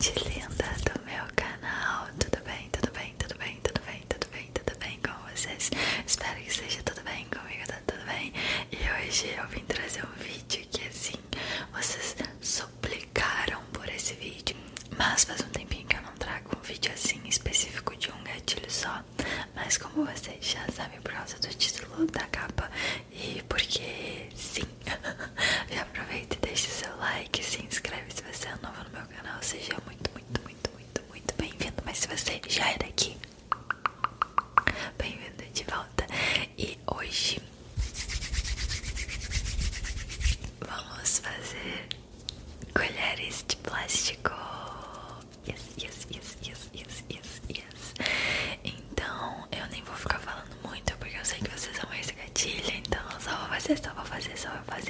gente vou fazer,